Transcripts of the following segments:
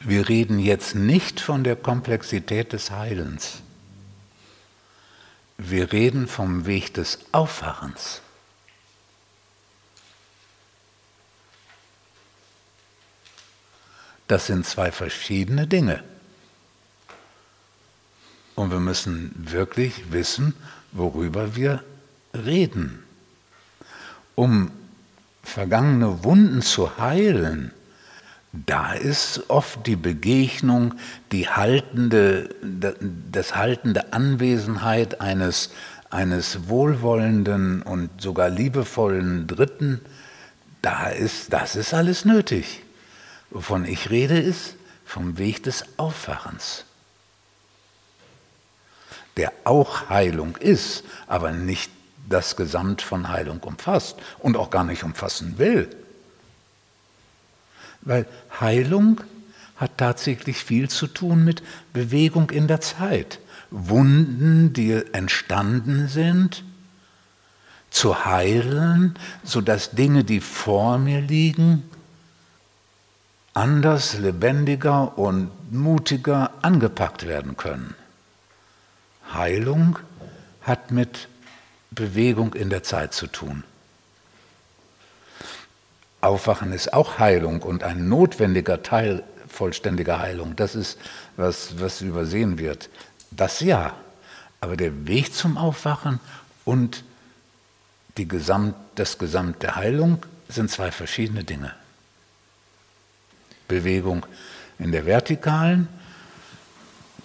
Wir reden jetzt nicht von der Komplexität des Heilens. Wir reden vom Weg des Aufwachens. Das sind zwei verschiedene Dinge. Und wir müssen wirklich wissen, worüber wir reden. Um vergangene Wunden zu heilen, da ist oft die Begegnung, die haltende, das haltende Anwesenheit eines, eines wohlwollenden und sogar liebevollen Dritten, da ist, das ist alles nötig. Wovon ich rede, ist vom Weg des Aufwachens, der auch Heilung ist, aber nicht das Gesamt von Heilung umfasst und auch gar nicht umfassen will. Weil Heilung hat tatsächlich viel zu tun mit Bewegung in der Zeit. Wunden, die entstanden sind, zu heilen, sodass Dinge, die vor mir liegen, anders, lebendiger und mutiger angepackt werden können. Heilung hat mit Bewegung in der Zeit zu tun. Aufwachen ist auch Heilung und ein notwendiger Teil vollständiger Heilung. Das ist, was, was übersehen wird. Das ja. Aber der Weg zum Aufwachen und die Gesamt, das Gesamt der Heilung sind zwei verschiedene Dinge. Bewegung in der vertikalen,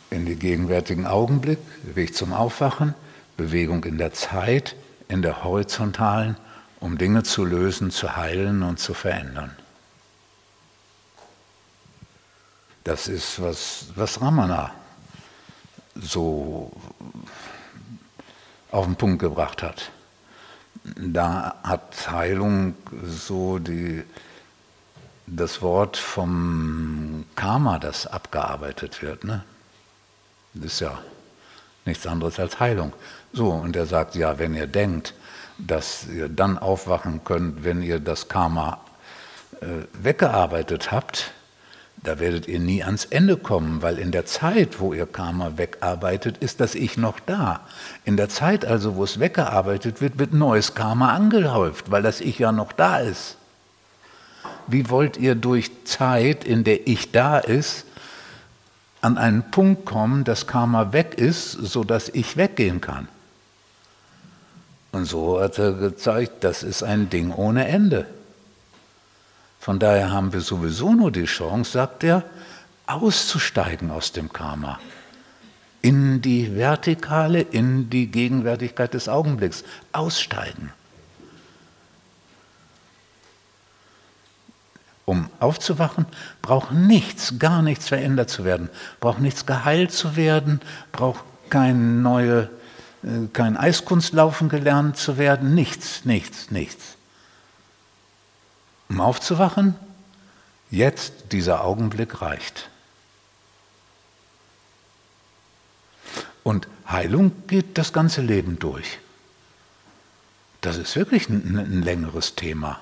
in den gegenwärtigen Augenblick, Weg zum Aufwachen, Bewegung in der Zeit, in der horizontalen, um Dinge zu lösen, zu heilen und zu verändern. Das ist, was, was Ramana so auf den Punkt gebracht hat. Da hat Heilung so die, das Wort vom Karma, das abgearbeitet wird. Ne? Das ist ja nichts anderes als Heilung. So, und er sagt, ja, wenn ihr denkt, dass ihr dann aufwachen könnt, wenn ihr das Karma äh, weggearbeitet habt, da werdet ihr nie ans Ende kommen, weil in der Zeit, wo ihr Karma wegarbeitet, ist das Ich noch da. In der Zeit also, wo es weggearbeitet wird, wird neues Karma angehäuft, weil das Ich ja noch da ist. Wie wollt ihr durch Zeit, in der Ich da ist, an einen Punkt kommen, dass Karma weg ist, sodass Ich weggehen kann? Und so hat er gezeigt, das ist ein Ding ohne Ende. Von daher haben wir sowieso nur die Chance, sagt er, auszusteigen aus dem Karma. In die Vertikale, in die Gegenwärtigkeit des Augenblicks. Aussteigen. Um aufzuwachen, braucht nichts, gar nichts verändert zu werden, braucht nichts geheilt zu werden, braucht keine neue kein Eiskunstlaufen gelernt zu werden, nichts, nichts, nichts. Um aufzuwachen, jetzt dieser Augenblick reicht. Und Heilung geht das ganze Leben durch. Das ist wirklich ein, ein längeres Thema.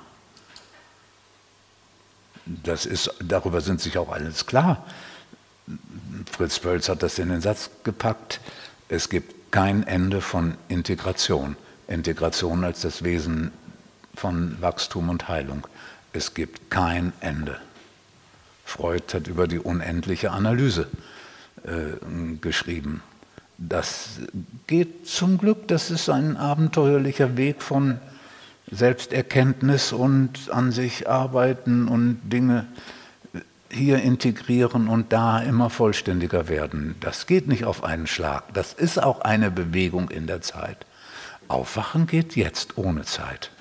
Das ist, darüber sind sich auch alles klar. Fritz Wölz hat das in den Satz gepackt. Es gibt kein Ende von Integration. Integration als das Wesen von Wachstum und Heilung. Es gibt kein Ende. Freud hat über die unendliche Analyse äh, geschrieben. Das geht zum Glück, das ist ein abenteuerlicher Weg von Selbsterkenntnis und an sich arbeiten und Dinge hier integrieren und da immer vollständiger werden. Das geht nicht auf einen Schlag. Das ist auch eine Bewegung in der Zeit. Aufwachen geht jetzt ohne Zeit.